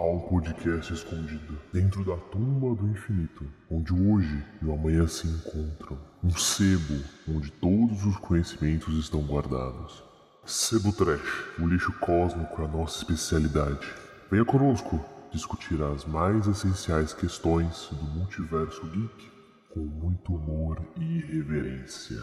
Um podcast escondido dentro da tumba do infinito, onde hoje e o amanhã se encontram. Um sebo onde todos os conhecimentos estão guardados. Sebo Trash, o lixo cósmico é a nossa especialidade. Venha conosco discutir as mais essenciais questões do multiverso geek com muito humor e reverência.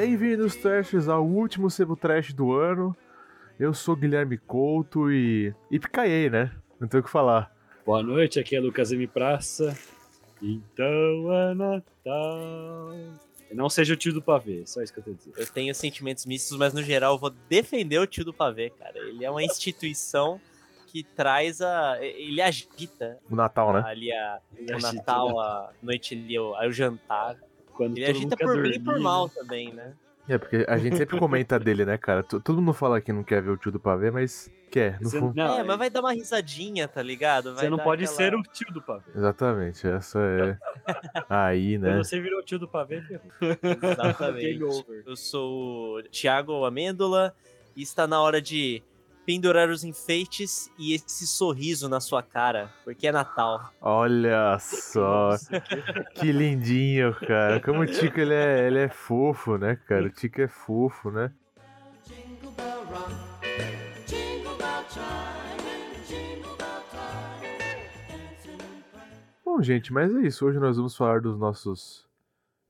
Bem-vindos, Trashers, ao último Sebo Trash do ano. Eu sou Guilherme Couto e. E picaiei, né? Não tenho o que falar. Boa noite, aqui é Lucas M. Praça. Então é Natal. Não seja o tio do pavê, só isso que eu tenho a dizer. Eu tenho sentimentos mistos, mas no geral eu vou defender o tio do pavê, cara. Ele é uma instituição que traz a. Ele agita O Natal, né? ali a, o agita Natal, o a noite ali, o jantar. Quando Ele agita por bem e dormir, por né? mal também, né? É, porque a gente sempre comenta dele, né, cara? Todo mundo fala que não quer ver o tio do pavê, mas quer, no fundo. não, é, mas vai dar uma risadinha, tá ligado? Vai Você não dar pode aquela- ser o tio do pavê. Exatamente, essa é. Aí, né? Quando você virou o tio do pavê. Exatamente. Game over. Eu sou o Thiago Amêndola e está na hora de pendurar os enfeites e esse sorriso na sua cara, porque é Natal. Olha só, que lindinho, cara. Como o Tico ele é, ele é fofo, né, cara? O Tico é fofo, né? Bom, gente, mas é isso. Hoje nós vamos falar dos nossos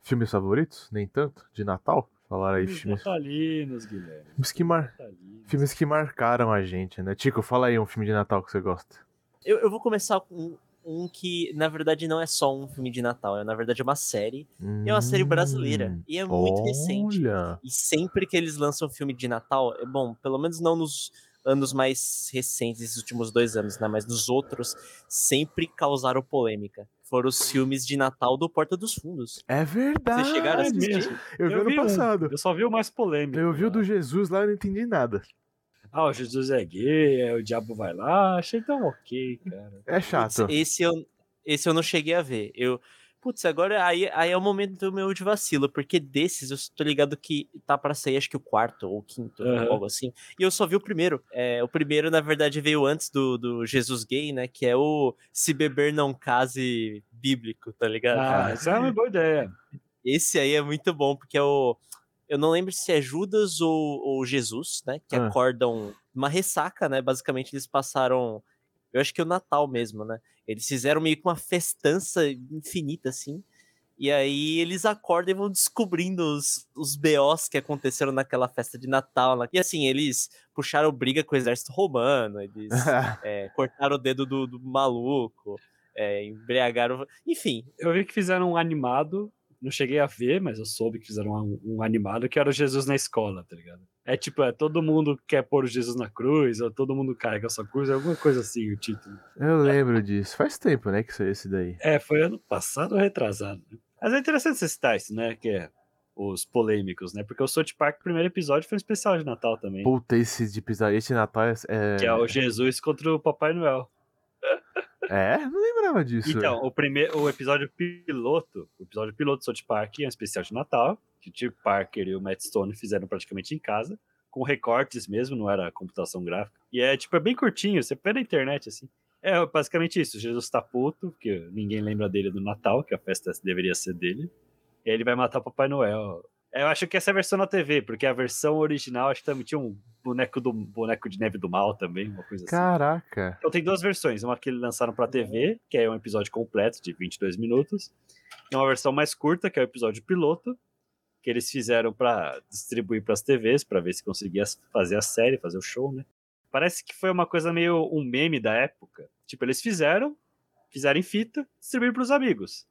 filmes favoritos, nem tanto, de Natal. Falar aí filmes, Natalinos, Guilherme. filmes que mar... Natalinos. filmes que marcaram a gente, né? Tico, fala aí um filme de Natal que você gosta. Eu, eu vou começar com um que, na verdade, não é só um filme de Natal, é na verdade uma série. E é uma série brasileira. E é muito recente. Hum, E sempre que eles lançam filme de Natal, é bom, pelo menos não nos anos mais recentes, esses últimos dois anos, né? Mas nos outros, sempre causaram polêmica. Foram os filmes de Natal do Porta dos Fundos. é verdade. Vocês chegaram a É assistir? mesmo. Eu vi ano vi um. passado. Eu só vi o mais polêmico. Eu vi o do. Jesus lá e não entendi nada. Ah, o Jesus é gay, é, o diabo vai lá. Achei tão ok, cara. É chato. Esse eu, esse eu não cheguei a ver. Eu, putz, agora aí, aí é o momento do meu de vacilo, porque desses eu tô ligado que tá pra sair, acho que o quarto ou o quinto, Aham. algo assim. E eu só vi o primeiro. É, o primeiro, na verdade, veio antes do, do Jesus Gay, né? Que é o Se Beber Não Case bíblico, tá ligado? Ah, isso é uma boa ideia. Esse aí é muito bom, porque é o. Eu não lembro se é Judas ou, ou Jesus, né? Que Ah. acordam uma ressaca, né? Basicamente, eles passaram. Eu acho que é o Natal mesmo, né? Eles fizeram meio que uma festança infinita, assim. E aí eles acordam e vão descobrindo os, os BOs que aconteceram naquela festa de Natal. né? E assim, eles puxaram briga com o exército romano, eles é, cortaram o dedo do, do maluco, é, embriagaram. Enfim, Eu vi que fizeram um animado, não cheguei a ver, mas eu soube que fizeram um, um animado que era o Jesus na escola, tá ligado? É tipo, é todo mundo quer pôr o Jesus na cruz, ou todo mundo carrega a sua cruz, alguma coisa assim, o título. Eu lembro disso. Faz tempo, né, que saiu esse daí. É, foi ano passado ou retrasado. né? Mas é interessante você citar isso, né? Que é os polêmicos, né? Porque o South Park, o primeiro episódio, foi um especial de Natal também. Puta, esse de pisar, esse Natal é. É, Que é o Jesus contra o Papai Noel. É? Não lembrava disso. Então, o primeiro, o episódio piloto, o episódio piloto do South Park é um especial de Natal, que o Tim Parker e o Matt Stone fizeram praticamente em casa, com recortes mesmo, não era computação gráfica. E é tipo, é bem curtinho, você vê na internet assim. É basicamente isso, Jesus tá puto, porque ninguém lembra dele do Natal, que a festa deveria ser dele. E aí ele vai matar o Papai Noel. Eu acho que essa é a versão na TV, porque a versão original acho que também tinha um boneco do boneco de neve do mal também, uma coisa assim. Caraca. Então tem duas versões, uma que eles lançaram pra TV, que é um episódio completo de 22 minutos, e uma versão mais curta, que é o episódio piloto, que eles fizeram pra distribuir pras TVs, pra ver se conseguia fazer a série, fazer o show, né? Parece que foi uma coisa meio um meme da época. Tipo, eles fizeram, fizeram em fita, distribuíram pros amigos.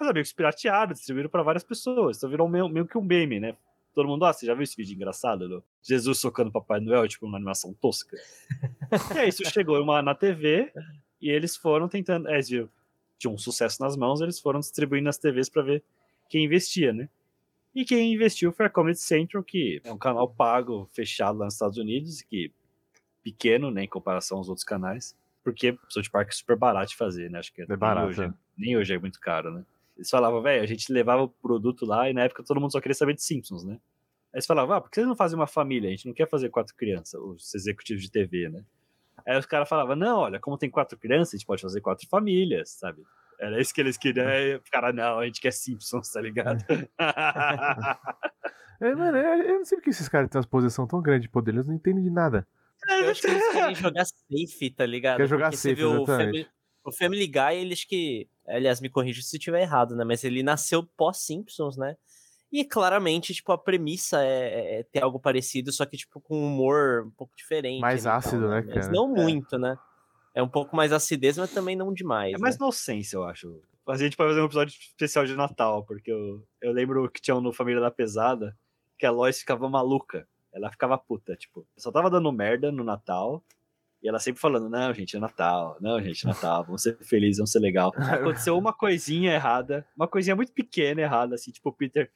Os amigos piratearam, distribuíram pra várias pessoas, então virou meio, meio que um meme, né? Todo mundo, ah, você já viu esse vídeo engraçado? do Jesus socando Papai Noel, tipo, uma animação tosca. E aí isso chegou uma, na TV e eles foram tentando. É, tinha um sucesso nas mãos, eles foram distribuindo nas TVs para ver quem investia, né? E quem investiu foi a Comedy Central, que é um canal pago, fechado lá nos Estados Unidos, que pequeno, né, em comparação aos outros canais, porque o South Park é super barato de fazer, né? Acho que É barato, nem, hoje, é. nem hoje é muito caro, né? Eles falavam, velho, a gente levava o produto lá e na época todo mundo só queria saber de Simpsons, né? Aí eles falavam, ah, por que vocês não fazem uma família? A gente não quer fazer quatro crianças, os executivos de TV, né? Aí os caras falavam, não, olha, como tem quatro crianças, a gente pode fazer quatro famílias, sabe? Era isso que eles queriam. Aí o cara, não, a gente quer Simpsons, tá ligado? É, mano, eu eu não sei porque esses caras têm uma posição tão grande de poder, eles não entendem de nada. Eu acho que eles querem jogar safe, tá ligado? Quer jogar Porque você safe, o. Family, o Family Guy, eles que. Aliás, me corrija se eu estiver errado, né? Mas ele nasceu pós-Simpsons, né? E claramente, tipo, a premissa é, é ter algo parecido, só que, tipo, com um humor um pouco diferente. Mais ali e ácido, né, Mas cara? não É. muito, né? É um pouco mais acidez, mas também não demais. É mais né? nonsense, eu acho. A gente pode fazer um episódio especial de Natal, porque eu, eu lembro que tinha um no Família da Pesada que a Lois ficava maluca. Ela ficava puta, tipo, só tava dando merda no Natal. E ela sempre falando, não, gente, é Natal, não, gente, é Natal, vamos ser felizes, vamos ser legal. Aconteceu uma coisinha errada, uma coisinha muito pequena errada, assim, tipo, o Peter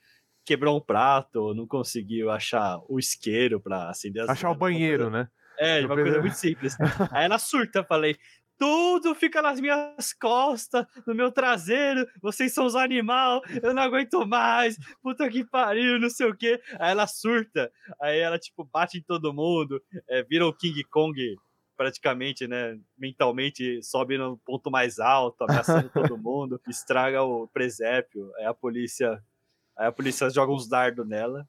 quebrou um prato, não conseguiu achar o isqueiro pra acender as Achar o uma coisa- banheiro, né? é, Eu uma coisa muito simples. Aí ela surta, falei. Tudo fica nas minhas costas, no meu traseiro. Vocês são os animal, eu não aguento mais. Puta que pariu, não sei o quê. Aí ela surta, aí ela, tipo, bate em todo mundo, é, vira o King Kong, praticamente, né? Mentalmente sobe no ponto mais alto, ameaçando todo mundo, estraga o presépio. Aí a polícia. Aí a polícia joga uns dardos nela.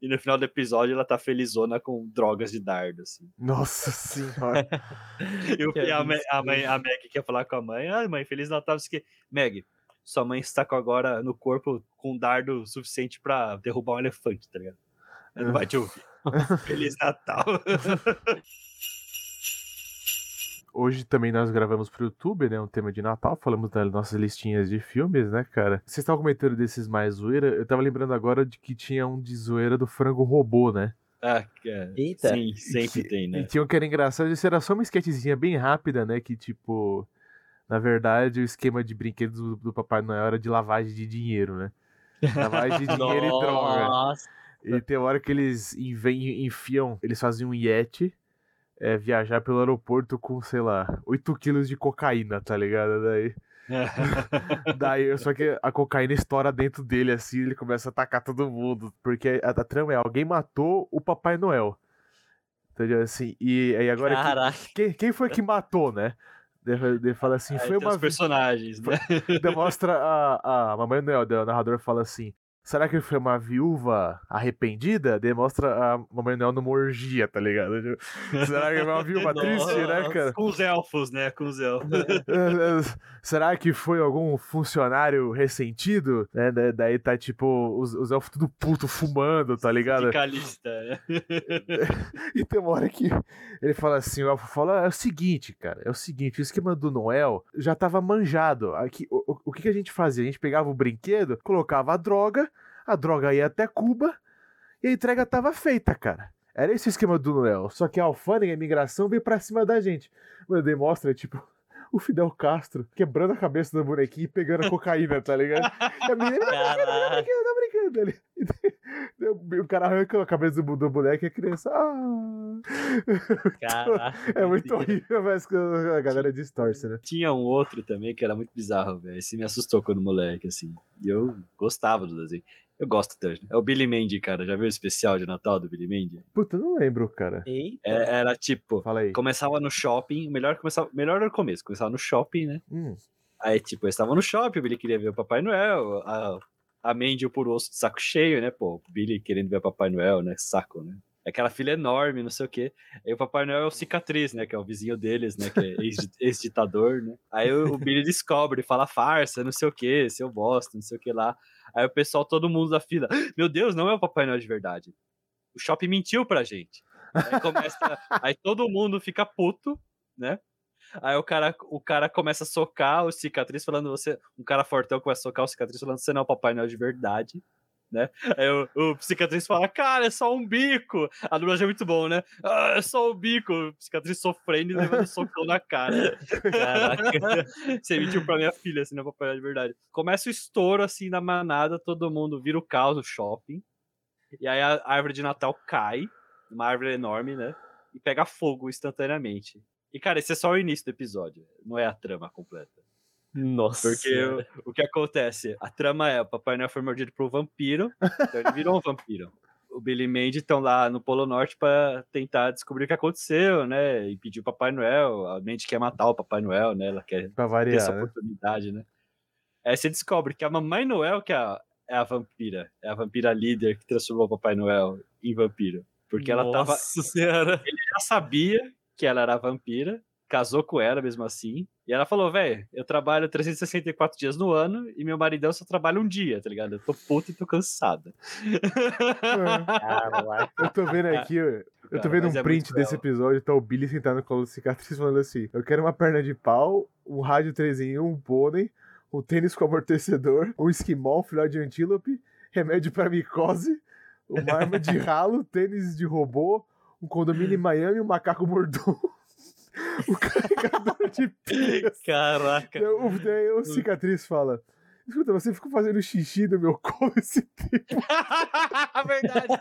E no final do episódio ela tá felizona com drogas de dardo, assim. Nossa senhora. E, o- Que e a, mãe- a, mãe, a Meg quer falar com a mãe. Ah, mãe, Feliz Natal. Que, Meg, sua mãe está com agora no corpo com um dardo suficiente pra derrubar um elefante, tá ligado? Ela não vai te ouvir. Feliz Natal. Hoje também nós gravamos pro YouTube, né? Um tema de Natal, falamos das nossas listinhas de filmes, né, cara? Vocês estavam comentando desses mais zoeira, eu tava lembrando agora de que tinha um de zoeira do frango robô, né? ah, que é, Eita. sim, sempre Que- tem, E né? tinha um que era engraçado, isso era só uma sketchzinha bem rápida, né? Que tipo, na verdade, o esquema de brinquedos do, do Papai Noel era de lavagem de dinheiro, né? Lavagem de dinheiro e droga. Nossa. E tem hora que eles enfiam, eles faziam um Yeti é, viajar pelo aeroporto com, sei lá, 8 quilos de cocaína, tá ligado? Daí, daí só que a cocaína estoura dentro dele assim, ele começa a atacar todo mundo, porque a, a trama é alguém matou o Papai Noel. Entendeu? Assim, e aí agora que- Caraca. quem, quem foi que matou, né? Ele fala assim, Aí foi uma os personagens, né? demonstra a, a Mamãe Noel, o narrador fala assim: será que foi uma viúva arrependida? Demonstra a Mamãe Noel numa orgia, tá ligado? Tipo, Será que é uma viúva triste, né, cara? Com os elfos, né? Com os elfos. Será que foi algum funcionário ressentido? Né? da- Daí tá tipo os, os elfos tudo puto fumando, tá ligado? Sindicalista, né? E tem uma hora que ele fala assim, o elfo fala, é o seguinte, cara, é o seguinte, o esquema do Noel já tava manjado. Aqui, o, o- o que, que a gente fazia? A gente pegava o brinquedo, colocava a droga, a droga ia até Cuba e a entrega tava feita, cara. Era esse o esquema do Noel. Só que a alfândega, a imigração, veio pra cima da gente. Mano, demonstra, tipo, o Fidel Castro quebrando a cabeça do bonequinho e pegando a cocaína, tá ligado? E a menina, Caraca. brincando, tá brincando. E daí O cara arranca a cabeça do, do boneco e a criança. Ah. Caraca. É muito horrível, mas a galera distorce, né? Tinha um outro também que era muito bizarro, velho. Esse me assustou quando moleque, assim. E eu gostava do desenho. Eu gosto hoje. É o Billy Mandy, cara. Já viu o especial de Natal do Billy Mandy? Puta, eu não lembro, cara. Eita. É- Era tipo, Fala aí. começava no shopping, o melhor começava, melhor era o começo, começava no shopping, né? Hum, Aí, tipo, eles estavam no shopping, o Billy queria ver o Papai Noel, a, a Mandy o por osso de saco cheio, né? Pô, o Billy querendo ver o Papai Noel, né? Saco, né? Aquela filha enorme, não sei o quê. Aí o Papai Noel é o cicatriz, né? Que é o vizinho deles, né? Que é ex- ex-ditador, né? Aí o, o Billy descobre, fala farsa, não sei o quê, seu bosta, não sei o que lá. Aí o pessoal, todo mundo da fila, meu Deus, não é o Papai Noel de verdade. O shopping mentiu pra gente. Aí começa. aí todo mundo fica puto, né? Aí o cara, o cara começa a socar o cicatriz, falando você. Um cara fortão começa a socar o cicatriz, falando você não é o Papai Noel de verdade. Né? Aí o, o cicatriz fala, cara, é só um bico. A dublagem é muito bom, né? Ah, é só um bico. O cicatriz sofrendo e levando socão na cara. Caraca. Você mentiu pra minha filha, assim, não Papai Noel de verdade. Começa o estouro, assim, na manada, todo mundo vira o caos no shopping. E aí a árvore de Natal cai, uma árvore enorme, né? E pega fogo instantaneamente. E, cara, esse é só o início do episódio. Não é a trama completa. Nossa. Porque o, o que acontece? A trama é: o Papai Noel foi mordido por um vampiro, então ele virou um vampiro. O Billy e Mandy estão lá no Polo Norte para tentar descobrir o que aconteceu, né? Impedir o Papai Noel. A Mandy quer matar o Papai Noel, né? Ela quer Pra ter essa variar, né? oportunidade, né? Aí você descobre que a Mamãe Noel que é a, é a vampira. É a vampira líder que transformou o Papai Noel em vampiro. Porque ela tava, Nossa senhora. já sabia que ela era vampira, casou com ela mesmo assim. E ela falou, velho, eu trabalho 364 dias no ano e meu maridão só trabalha um dia, tá ligado? Eu tô puta e tô cansada. Caraca. Eu tô vendo aqui, eu tô Cara, vendo um é print desse episódio, tá o Billy sentado no colo do cicatriz falando assim: Eu quero uma perna de pau, um rádio 3 em 1, um pônei, um tênis com amortecedor, um esquimol, um filhote de antílope, remédio pra micose, uma arma de ralo, tênis de robô, um condomínio em Miami e um macaco mordomo. O carregador de pilhas. Caraca. O, daí o cicatriz fala: Escuta, você ficou fazendo xixi no meu colo esse tempo. Verdade.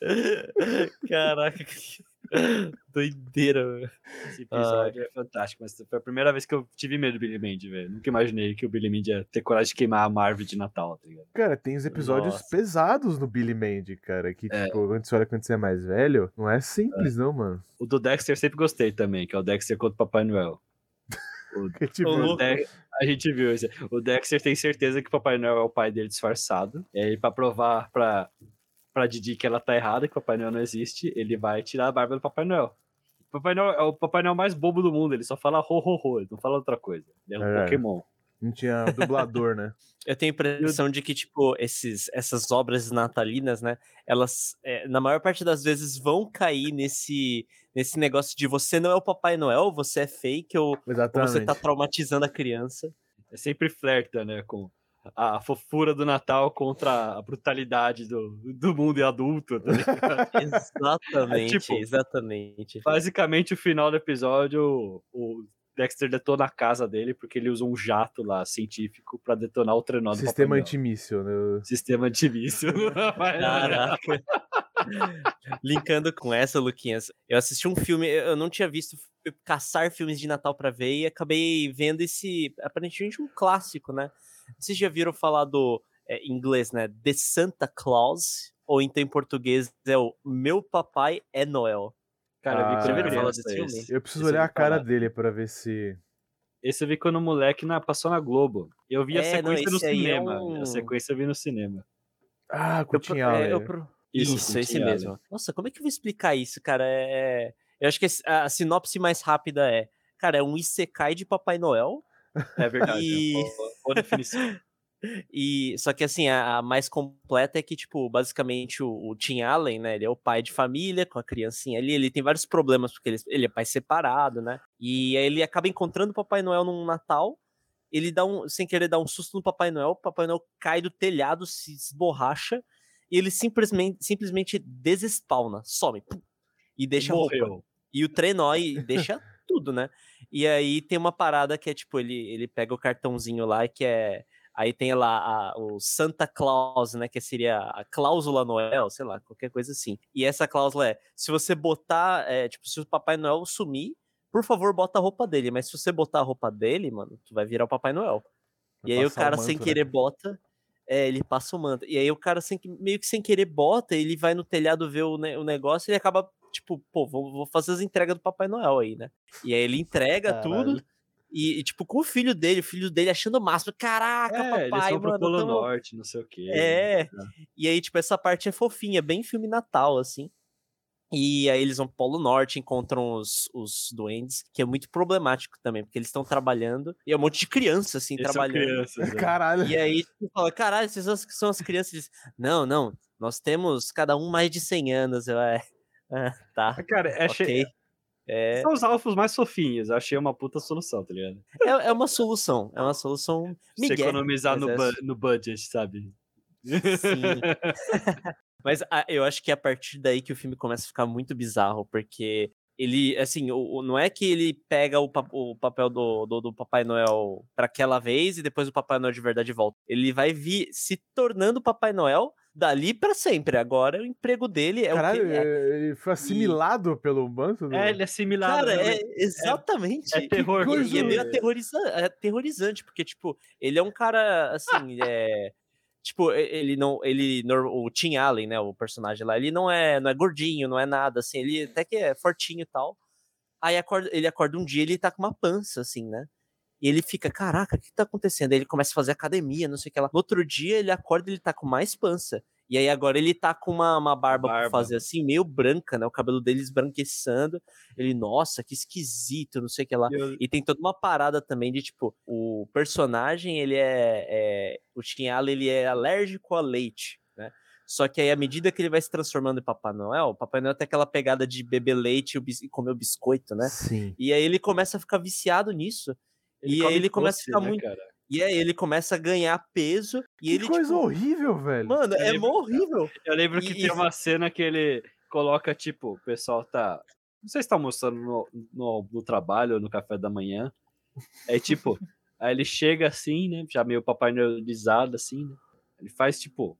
Caraca. que Doideira, velho. Esse episódio é fantástico, mas foi a primeira vez que eu tive medo do Billy Mandy, velho. Nunca imaginei que o Billy Mandy ia ter coragem de queimar a Marvel de Natal, tá ligado? Cara, tem os episódios Nossa. pesados no Billy Mandy, cara. Que, É. tipo, quando você olha quando você é mais velho, não é simples, não, mano. O do Dexter eu sempre gostei também, que é o Dexter contra o Papai Noel. O, Que, tipo, o. Dex- a gente viu isso. O Dexter tem certeza que o Papai Noel é o pai dele disfarçado. E aí, pra provar pra, pra Didi que ela tá errada, que o Papai Noel não existe, ele vai tirar a barba do Papai Noel. O Papai Noel é o Papai Noel mais bobo do mundo, ele só fala ho, ho, ho, ele não fala outra coisa. Ele é um É. Pokémon. não tinha dublador, né? Eu tenho a impressão de que, tipo, esses, essas obras natalinas, né? Elas, é, na maior parte das vezes, vão cair nesse, nesse negócio de você não é o Papai Noel, você é fake, ou, ou você tá traumatizando a criança. É sempre flerta, né, com a fofura do Natal contra a brutalidade do, do mundo adulto, tá? Exatamente, tipo, exatamente. Basicamente, o final do episódio, o- Dexter detona a casa dele porque ele usa um jato lá científico pra detonar o trenó do Sistema antimíssil, né? Sistema antimíssil. Caraca. Linkando com essa, Luquinhas, eu assisti um filme, eu não tinha visto caçar filmes de Natal pra ver e acabei vendo esse, aparentemente um clássico, né? Vocês já viram falar do, é, em inglês, né? The Santa Claus, ou então em português é o Meu Papai é Noel. Cara, eu vi Ah, ouviu falar desse filme? Eu preciso Esse eu olhar a cara falar. dele pra ver se. Esse eu vi quando moleque na, passou na Globo. Eu vi a É, não, sequência no esse aí é cinema. um- A sequência eu vi no cinema. Ah, Eu, pro- é, eu pro- Isso, Isso, esse mesmo. Nossa, como é que eu vou explicar isso, cara? É... Eu acho que a sinopse mais rápida é, cara, é um Isekai de Papai Noel, É verdade. E- Boa, boa definição. E só que assim, a, a mais completa é que, tipo, basicamente o, o Tim Allen, né? Ele é o pai de família com a criancinha ali. Ele tem vários problemas, porque ele, ele é pai separado, né? E aí ele acaba encontrando o Papai Noel num Natal. Ele dá um, sem querer, dá um susto no Papai Noel. O Papai Noel cai do telhado, se esborracha. E ele simplesmente, simplesmente desespawna, some. pum, e deixa a roupa. Morreu. E o trenó e deixa tudo, né? E aí tem uma parada que é tipo, ele, ele pega o cartãozinho lá que é. Aí tem lá a- o Santa Claus, né? Que seria a cláusula Noel, sei lá, qualquer coisa assim. E essa cláusula é: se você botar, é, tipo, se o Papai Noel sumir, por favor, bota a roupa dele. Mas se você botar a roupa dele, mano, tu vai virar o Papai Noel. Vai E aí o passar o cara manto, sem né? querer bota. É, ele passa o manto. E aí o cara sem, meio que sem querer bota, ele vai no telhado ver o, ne- o negócio e ele acaba, tipo, pô, vou, vou fazer as entregas do Papai Noel aí, né? E aí ele entrega tudo. Caralho. E, e, tipo, com o filho dele, o filho dele achando o máximo. Caraca, É, eles papai, vão pro mano. Polo tamo- Norte, não sei o quê. É. né? E aí, tipo, essa parte é fofinha, bem filme Natal, assim. E aí eles vão pro Polo Norte, encontram os, os duendes, que é muito problemático também, porque eles estão trabalhando, e é um monte de criança, assim, Eles são trabalhando. crianças, né? Caralho. E aí, tipo, fala, caralho, vocês são as- são as crianças. Eles, não, não, nós temos cada um mais de 100 anos. Eu, é, ah, tá, Cara, é ok. É, São os alfos mais fofinhos. Achei uma puta solução, tá ligado? é, é uma solução, é uma solução Você migué, economizar no, é bu- no budget, sabe? Sim. Mas ah, eu acho que é a partir daí que o filme começa a ficar muito bizarro, porque ele, assim, o, o- não é que ele pega o, o papel do, do, do Papai Noel para aquela vez e depois o Papai Noel de verdade volta. Ele vai vir se tornando Papai Noel dali pra sempre. Agora o emprego dele é Caralho, o que ele é. é- ele foi assimilado pelo manto? do- É, ele é similar. Cara, né? é exatamente. é terror. E- coisa- E, é meio aterroriza é aterrorizante, porque, tipo, ele é um cara, assim, é... Tipo, e- ele não. Ele. O Tim Allen, né? O personagem lá, ele não é, não é gordinho, não é nada, assim, ele até que é fortinho e tal. Aí acorda, ele acorda um dia e ele tá com uma pança, assim, né? E ele fica, caraca, o que tá acontecendo? Aí ele começa a fazer academia, não sei o que lá. No outro dia ele acorda e ele tá com mais pança. E aí agora ele tá com uma, uma barba, pra Barba. fazer assim, meio branca, né? O cabelo dele esbranquiçando. Ele, nossa, que esquisito, não sei o que lá. E eu- E tem toda uma parada também de, tipo, o personagem, ele é. é o Allen, ele é alérgico a leite, né? Só que aí, à medida que ele vai se transformando em Papai Noel, o Papai Noel tem aquela pegada de beber leite e e comer o biscoito, né? Sim. E aí ele começa a ficar viciado nisso. E aí ele começa a ficar né, muito. cara? E aí ele começa a ganhar peso. E que ele, coisa tipo, horrível, velho. Mano, Eu é lembro- horrível. Eu lembro que E- tem e- uma cena que ele coloca, tipo, o pessoal tá. Não sei se tá almoçando no, no, no trabalho ou no café da manhã. Aí, tipo, aí ele chega assim, né? Já meio papai noelizado, assim, né? Ele faz, tipo,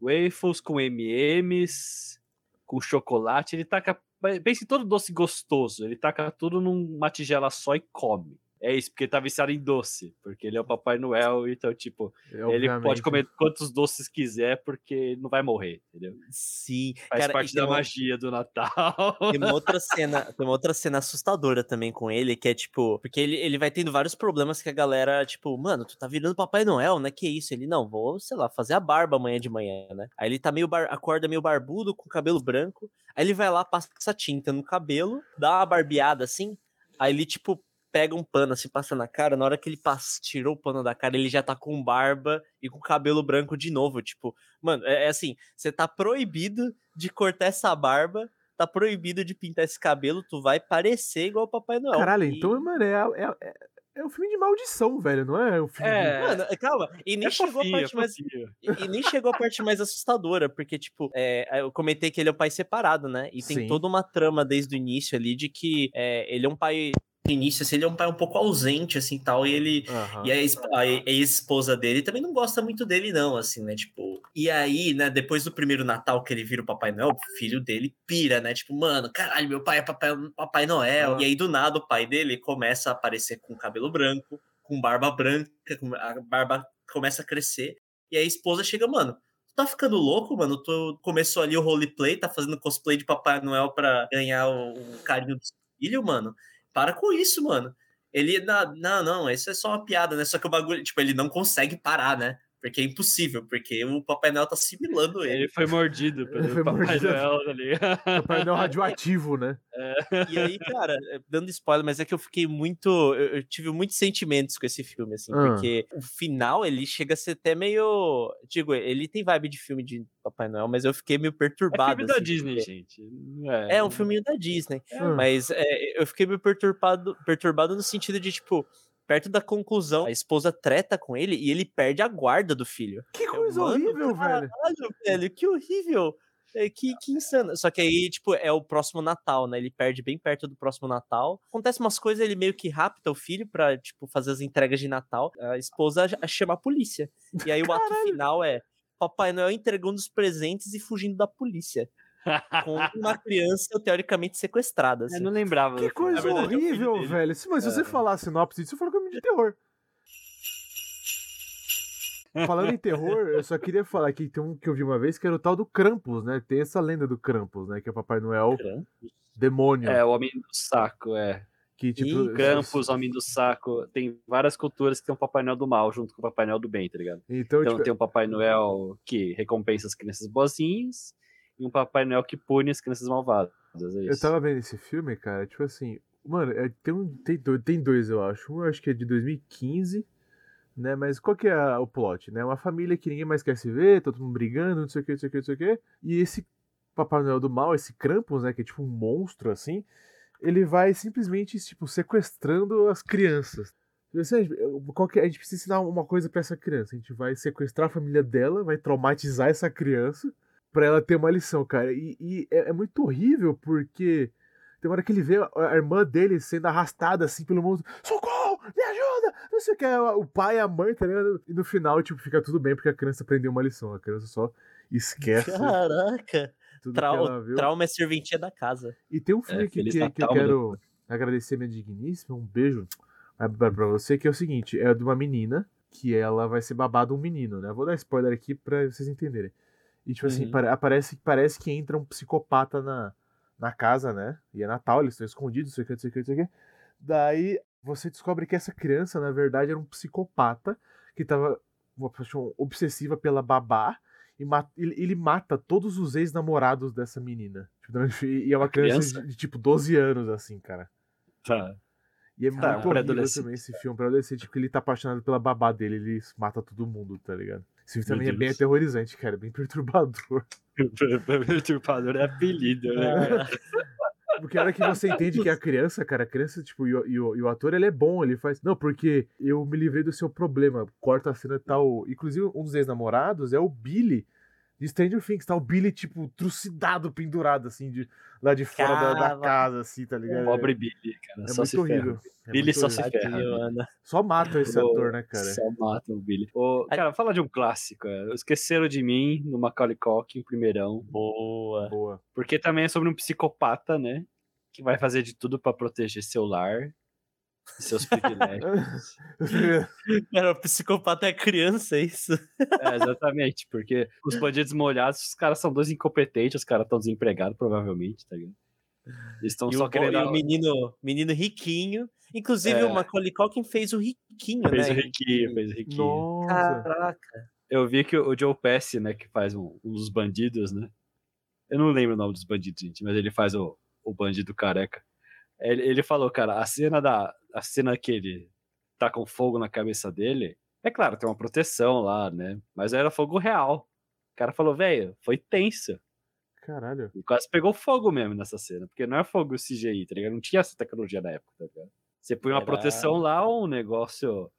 waffles com MMs, com chocolate. Ele taca. Pensa em todo doce gostoso. Ele taca tudo numa tigela só e come. É isso, porque tá viciado em doce. Porque ele é o Papai Noel, então, tipo, ele pode Obviamente. comer quantos doces quiser, porque não vai morrer, entendeu? Sim. Faz cara, e parte da uma- magia do Natal. Tem uma outra cena, tem uma outra cena assustadora também com ele, que é tipo, porque ele, ele vai tendo vários problemas que a galera, tipo, mano, tu tá virando Papai Noel, né? Que isso? Ele, não, vou, sei lá, fazer a barba amanhã de manhã, né? Aí ele tá meio, bar- acorda meio barbudo, com cabelo branco, aí ele vai lá, passa tinta no cabelo, dá uma barbeada assim, aí ele, tipo, pega um pano assim, passa na cara, na hora que ele passa, tirou o pano da cara, ele já tá com barba e com cabelo branco de novo, tipo, mano, é, é assim, você tá proibido de cortar essa barba, tá proibido de pintar esse cabelo, tu vai parecer igual o Papai Noel. Caralho, E- então, mano, é, é, é, é um filme de maldição, velho, não é um filme de... É, Mano, calma, e nem é chegou a é parte mais. fofinho. E, e nem chegou a parte mais assustadora, porque, tipo, é, eu comentei que ele é um pai separado, né? E tem Sim. toda uma trama desde o início ali de que é, ele é um pai. No início, assim, ele é um pai um pouco ausente, assim, tal, e ele. Aham. E a, a e- a ex-esposa dele também não gosta muito dele, não, assim, né? Tipo. E aí, né, depois do primeiro Natal que ele vira o Papai Noel, o filho dele pira, né? Tipo, mano, caralho, meu pai é Papai, Papai Noel. Ah. E aí, do nada, o pai dele começa a aparecer com cabelo branco, com barba branca, com- a barba começa a crescer. E aí a esposa chega, mano. Tá ficando louco, mano? Tu começou ali o roleplay, tá fazendo cosplay de Papai Noel pra ganhar o, o carinho do filho, mano. Para com isso, mano. Ele, não, não, não, isso é só uma piada, né? Só que o bagulho, tipo, ele não consegue parar, né? Porque é impossível, porque o Papai Noel tá assimilando ele. Ele foi mordido pelo Ele foi Papai mordido. Noel, tá ligado? Papai Noel radioativo, né? E aí, cara, é, dando spoiler, mas é que eu fiquei muito. Eu, eu tive muitos sentimentos com esse filme, assim, Ah. porque o final ele chega a ser até meio. Digo, ele tem vibe de filme de Papai Noel, mas eu fiquei meio É perturbado. filme da assim, Disney, porque- gente. É, É um filminho da Disney. Ah. Mas é, eu fiquei meio perturbado, perturbado no sentido de, tipo, perto da conclusão, a esposa treta com ele e ele perde a guarda do filho. Que coisa Mano, horrível, velho. Caralho, velho, que horrível. É, que, que insano. Só que aí, tipo, é o próximo Natal, né? Ele perde bem perto do próximo Natal. Acontece umas coisas, ele meio que rapta o filho pra, tipo, fazer as entregas de Natal. A esposa ch- chama a polícia. E aí o ato final é Papai Noel entregando os presentes e fugindo da polícia. Com uma criança teoricamente sequestrada. Eu assim. não lembrava. Que coisa verdade, é o horrível, velho. Se- Mas se você falar a sinopse disso, você falou que é um filme de terror. Falando em terror, eu só queria falar que tem um que eu vi uma vez que era o tal do Krampus, né? Tem essa lenda do Krampus, né? Que é o Papai Noel demônio. É, o Homem do Saco, é. que tipo. Krampus, Homem do Saco. Tem várias culturas que tem um Papai Noel do mal junto com o Papai Noel do bem, tá ligado? Então, Então tipo, tem um Papai Noel que recompensa as crianças boazinhas e um Papai Noel que pune as crianças malvadas. É eu tava vendo esse filme, cara, tipo assim. Mano, é- tem, um, tem, dois, tem dois, eu acho. Um eu acho que é de 2015, né? Mas qual que é a- o plot, né? Uma família que ninguém mais quer se ver, todo mundo brigando, não sei o que, não sei o que, não sei o que. E esse Papai Noel do mal, esse Krampus, né? Que é tipo um monstro assim. Ele vai simplesmente, tipo, sequestrando as crianças. Tipo assim, qual que é- a gente precisa ensinar uma coisa pra essa criança. A gente vai sequestrar a família dela, vai traumatizar essa criança pra ela ter uma lição, cara. E, e é, é muito horrível porque tem uma hora que ele vê a, irmã dele sendo arrastada assim pelo mundo. Socorro! Me ajuda! Não sei o que. é O pai e a mãe, tá ligado? E no final, tipo, fica tudo bem porque a criança aprendeu uma lição. A criança só Esquece Caraca. tudo Trau- que ela viu. trauma é serventia da casa. E tem um filme É, aqui Feliz que, que eu quero agradecer minha digníssima, um beijo pra você, que é o seguinte, é de uma menina que ela vai ser babada um menino, né? Vou dar spoiler aqui pra vocês entenderem. E tipo assim, Uhum. pare- aparece, parece que entra um psicopata na, na casa, né? E é Natal, eles estão escondidos, não sei o que, não sei o que, não sei o que. Daí você descobre que essa criança, na verdade, era um psicopata que tava uma paixão obsessiva pela babá e ele, ele mata todos os ex-namorados dessa menina. Tipo, E é uma criança, criança? De, de, tipo 12 anos, assim, cara. Tá. E é Tá, muito horrível também esse filme, pra adolescente, porque ele tá apaixonado pela babá dele, ele mata todo mundo, tá ligado? Esse filme também é bem aterrorizante, cara, é bem perturbador. Perturbador é apelido, né? Porque a hora que você entende que é a criança, cara, a criança, tipo, e o, e o, e o ator, ele é bom, ele faz. Não, porque eu me livrei do seu problema. Corta a cena e tal. Inclusive, um dos ex-namorados é o Billy de Stranger Things. Tá o Billy, tipo, trucidado, pendurado, assim, de, lá de fora da, da Cara. casa, assim, tá ligado? Pobre Billy, cara. É só muito se ferra. horrível. É Billy muito só se horrível. ferra. Tadinho, Ana. Só mata esse ator, né, cara? Só mata o Billy. Ô, cara, fala de um clássico. é, Esqueceram de mim no Macaulay Culkin, primeirão. Boa. Boa. Porque também é sobre um psicopata, né? Que vai fazer de tudo pra proteger seu lar seus privilégios. Cara, o psicopata é criança, é isso? é, exatamente, porque os bandidos molhados, os caras são dois incompetentes, os caras estão desempregados, provavelmente, tá ligado? Eles estão só o, querendo. e o menino, menino riquinho. Inclusive, É. o Macaulay Culkin fez o riquinho, Fez né? o riquinho, fez o riquinho. Nossa. Caraca. Eu vi que o Joe Pesci, né, que faz um, um dos bandidos, né? Eu não lembro o nome dos bandidos, gente, mas ele faz o, o bandido careca. Ele, ele falou, cara, a cena da a cena que ele tá com fogo na cabeça dele, é claro, tem uma proteção lá, né? Mas era fogo real. O cara falou, velho, foi tenso. Caralho. E quase pegou fogo mesmo nessa cena, porque não é fogo CGI, tá ligado? Não tinha essa tecnologia na época, tá ligado? Você põe uma Era- proteção lá, um negócio.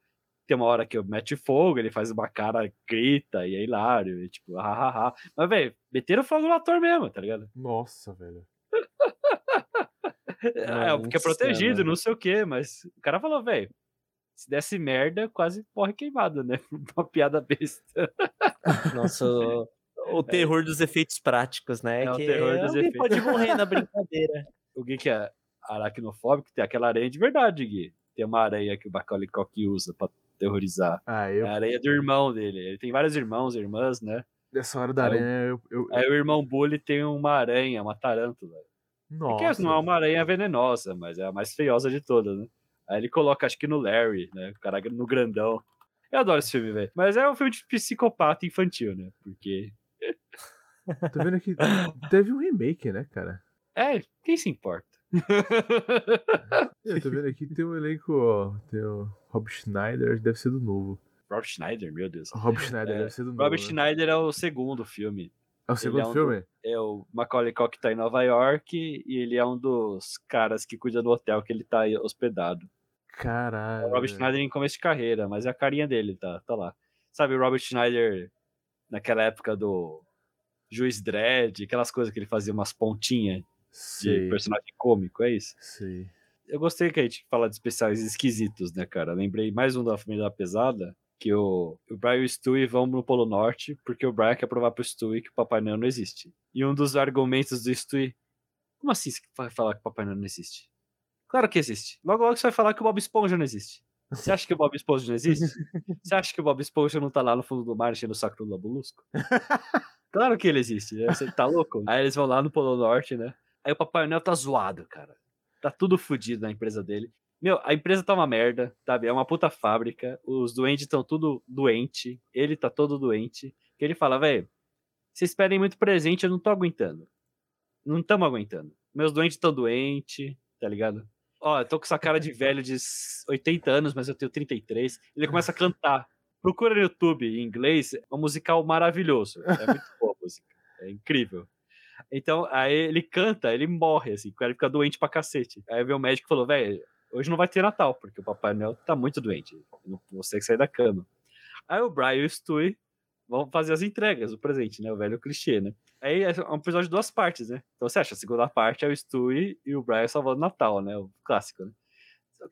Tem uma hora que mete fogo, ele faz uma cara, grita, e é hilário, e tipo, hahaha. Mas, velho, meteram fogo no ator mesmo, tá ligado? Nossa, velho. É, porque é protegido, não sei o quê, mas o cara falou, velho, se desse merda, quase morre queimado, né? Uma piada besta. Nossa, o, o terror dos efeitos práticos, né? É o que terror dos alguém efeitos. pode morrer na brincadeira. O Gui que é aracnofóbico, tem aquela aranha de verdade, Gui. Tem uma aranha que o Macaulay Culkin usa pra terrorizar. Ah, É eu. a aranha do irmão dele. Ele tem vários irmãos e irmãs, né? Nessa hora da Aí eu- aranha, eu. eu- Aí o irmão Bully tem uma aranha, uma tarântula. Nossa. Que não é uma aranha venenosa, mas é a mais feiosa de todas, né? Aí ele coloca, acho que no Larry, né? O cara no grandão. Eu adoro esse filme, velho. Mas é um filme de psicopata infantil, né? Porque. Tô vendo que teve um remake, né, cara? É, quem se importa? Eu tô vendo aqui que tem um elenco, ó. Tem o Rob Schneider, deve ser do novo. Rob Schneider, meu Deus. Rob Schneider É, deve ser do novo. Rob né? Schneider é o segundo filme. É o segundo é um do- filme? É o Macaulay Culkin tá em Nova York e ele é um dos caras que cuida do hotel que ele tá aí hospedado. Caralho. O Robert Schneider em começo de carreira, mas é a carinha dele, tá, tá lá. Sabe, o Robert Schneider naquela época do Juiz Dredd, aquelas coisas que ele fazia umas pontinhas de Sei, personagem cômico, é isso? sei. Eu gostei que a gente fala de especiais esquisitos, né, cara? Lembrei mais um da Família da Pesada, que o, o Brian e o Stewie vão no Polo Norte, porque o Brian quer provar pro Stewie que o Papai Noel não existe. E um dos argumentos do Stewie, como assim você vai falar que o Papai Noel não existe? Claro que existe. Logo logo você vai falar que o Bob Esponja não existe. Você acha que o Bob Esponja não existe? Você acha que o Bob Esponja não tá lá no fundo do mar enchendo o saco do Labulusco? Claro que ele existe, né? Você tá louco? Aí eles vão lá no Polo Norte, né? Aí o Papai Noel tá zoado, cara. Tá tudo fodido na empresa dele. Meu, a empresa tá uma merda, sabe? É uma puta fábrica. Os doentes estão tudo doente. Ele tá todo doente. Que ele fala, velho, vocês pedem muito presente, eu não tô aguentando. Não estamos aguentando. Meus doentes estão doentes, tá ligado? Ó, eu tô com essa cara de velho de 80 anos, mas eu tenho 33. Ele começa a cantar. Procura no YouTube em inglês, é um musical maravilhoso. É muito boa a música. É incrível. Então, aí ele canta, ele morre, assim, o cara fica doente pra cacete. Aí veio o médico e falou, velho, hoje não vai ter Natal, porque o Papai Noel tá muito doente. Não que sair da cama. Aí o Brian e o Stewie vão fazer as entregas, o presente, né? O velho clichê, né? Aí é um episódio de duas partes, né? Então você acha, a segunda parte é o Stewie e o Brian salvando o Natal, né? O clássico, né?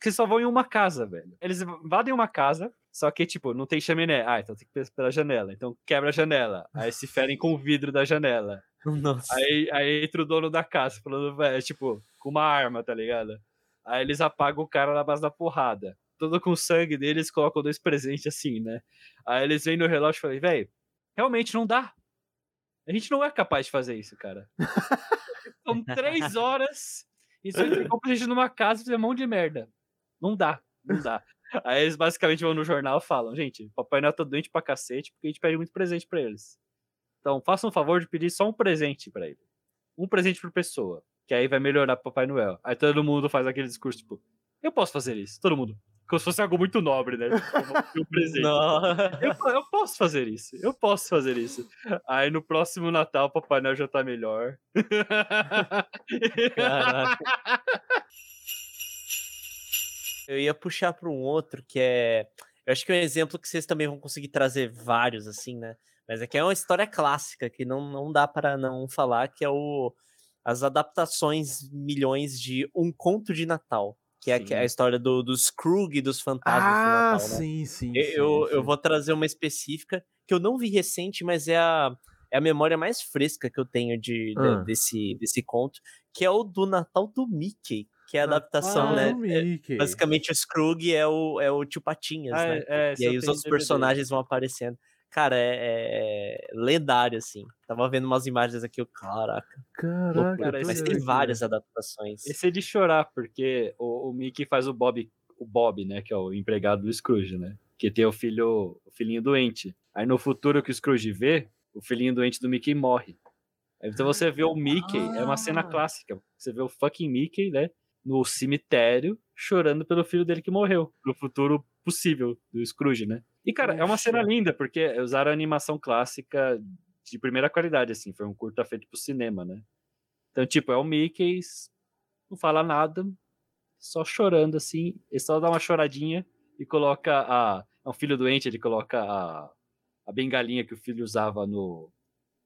Que só vão em uma casa, velho. Eles invadem uma casa, Só que, tipo, não tem chaminé. Ah, então tem que ir pela janela. Então quebra a janela. Aí se ferem com o vidro da janela. Nossa. Aí, aí entra o dono da casa, falando, velho, tipo, com uma arma, tá ligado? Aí eles apagam o cara na base da porrada. Todo com sangue deles, colocam dois presentes assim, né? Aí eles vêm no relógio e falam, velho, realmente não dá. A gente não é capaz de fazer isso, cara. São três horas e você entregou pra gente numa casa e fizer um monte de merda. Não dá, não dá. Aí eles basicamente vão no jornal e falam, gente, Papai Noel tá doente pra cacete porque a gente pede muito presente pra eles. Então, façam um favor de pedir só um presente pra ele. Um presente por pessoa. Que aí vai melhorar pro Papai Noel. Aí todo mundo faz aquele discurso, tipo, eu posso fazer isso. Todo mundo. Como se fosse algo muito nobre, né? Tipo, um presente. Eu, eu posso fazer isso. Eu posso fazer isso. Aí no próximo Natal, o Papai Noel já tá melhor. Caraca. Eu ia puxar para um outro que é. Eu acho que é um exemplo que vocês também vão conseguir trazer vários, assim, né? Mas aqui é uma história clássica que não, não dá para não falar, que é o as adaptações milhões de Um Conto de Natal, que é é a história do, do Scrooge e dos fantasmas do Ah, Natal, né? sim, sim. Eu, sim, eu, sim. vou trazer uma específica que eu não vi recente, mas é a, é a memória mais fresca que eu tenho de, de- Ah. desse, desse conto, que é o do Natal do Mickey, que é a adaptação, Ah, né? do é-. Basicamente, o Scrooge é o, é o tio Patinhas, Ah, né? é, E só aí os outros DVD. personagens vão aparecendo. Cara, é, é- é lendário, assim. Tava vendo umas imagens aqui, eu, caraca. Caraca, loucura. cara, Mas tem várias adaptações. Esse é de chorar, porque o, o Mickey faz o Bob, o Bob, né? Que é o empregado do Scrooge, né? Que tem o filho, o filhinho doente. Aí no futuro que o Scrooge vê, o filhinho doente do Mickey morre. Aí, Então você vê o Mickey, é uma cena Ah. clássica. Você vê o fucking Mickey, né? No cemitério, chorando pelo filho dele que morreu. Pro futuro possível do Scrooge, né? E, cara, é uma cena linda, porque usaram animação clássica de primeira qualidade, assim. Foi um curta feito pro cinema, né? Então, tipo, é o Mickey, não fala nada, só chorando, assim. Ele só dá uma choradinha e coloca a. É um filho doente, ele coloca a, a bengalinha que o filho usava no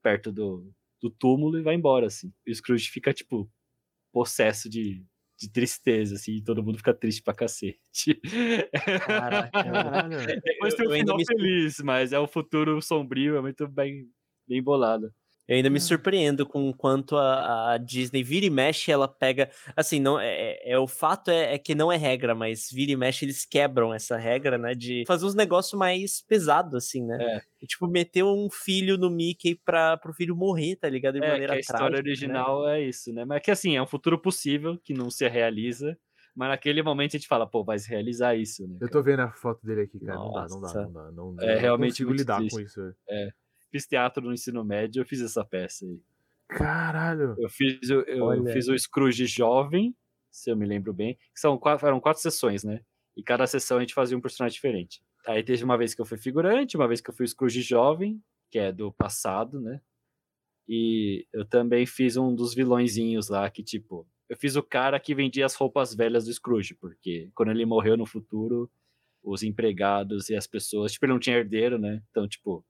perto do, do túmulo e vai embora, assim. E o Scrooge fica, tipo, possesso de, de tristeza, assim, e todo mundo fica triste pra cacete. Caraca. Caralho. Depois tem um final me feliz, mas é o futuro sombrio, é muito bem, bem bolado. Eu ainda me Hum. surpreendo com o quanto a, a Disney vira e mexe, ela pega. Assim, não é, é- é- o fato é, é que não é regra, mas vira e mexe eles quebram essa regra, né? De fazer uns negócios mais pesados, assim, né? É. E, tipo, meter um filho no Mickey pra, pro filho morrer, tá ligado? De É, que maneira a história trágica, né? original é isso, né? Mas que assim, é um futuro possível que não se realiza, mas naquele momento a gente fala, pô, vai se realizar isso, né? Eu tô vendo a foto dele aqui, cara. Não dá, não dá, Nossa. não dá. Não, É eu não realmente consigo lidar triste. com isso. velho. Fiz teatro no ensino médio, eu fiz essa peça aí. Caralho. Eu fiz, o- eu Olha. fiz o Scrooge jovem, se eu me lembro bem, são quatro, eram quatro sessões, né? E cada sessão a gente fazia um personagem diferente. Aí teve uma vez que eu fui figurante, uma vez que eu fui o Scrooge jovem, que é do passado, né? E eu também fiz um dos vilõezinhos lá, que tipo, eu fiz o cara que vendia as roupas velhas do Scrooge, porque quando ele morreu no futuro, os empregados e as pessoas, tipo, ele não tinha herdeiro, né? Então, tipo,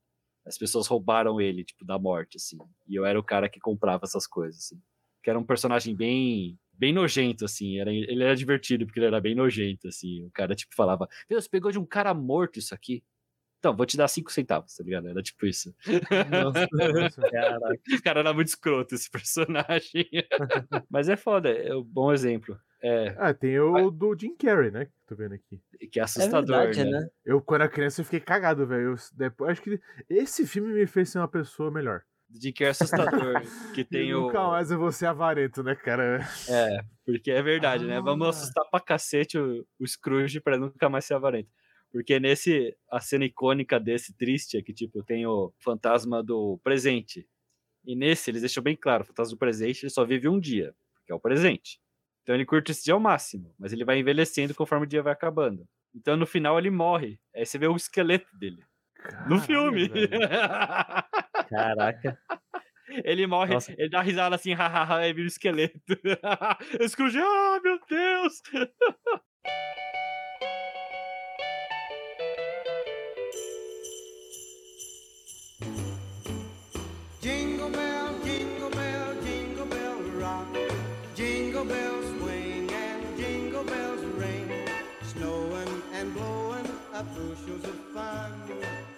as pessoas roubaram ele, tipo, da morte, assim. E eu era o cara que comprava essas coisas, assim. Que era um personagem bem bem nojento, assim. Era, ele era divertido, porque ele era bem nojento, assim. O cara, tipo, falava, Deus, pegou de um cara morto isso aqui. Então, vou te dar cinco centavos, tá ligado? Era tipo isso. Nossa. Caraca. O cara era muito escroto, esse personagem. Mas é foda, é um bom exemplo. É, Ah, tem o do Jim Carrey, né? Que tô vendo aqui. que é É assustador, verdade, né? né? Eu, quando era criança, eu fiquei cagado, velho. Eu- Depois, acho que esse filme me fez ser uma pessoa melhor. De que é assustador. que tem e o. nunca mais eu vou ser avarento, né, cara? É, porque é verdade, né? Vamos Ah. assustar pra cacete o, o Scrooge pra nunca mais ser avarento. Porque nesse, a cena icônica desse triste é que, tipo, tem o fantasma do presente. E nesse, eles deixam bem claro, o fantasma do presente, ele só vive um dia, porque é o presente. Então ele curte esse dia ao máximo, mas ele vai envelhecendo conforme o dia vai acabando. Então no final ele morre. Aí você vê o esqueleto dele. No Caralho, filme. velho. Caraca. Ele morre, Nossa. ele dá risada assim, hahaha, e vira o esqueleto. Scrooge, ah, meu Deus! caprichos of fun.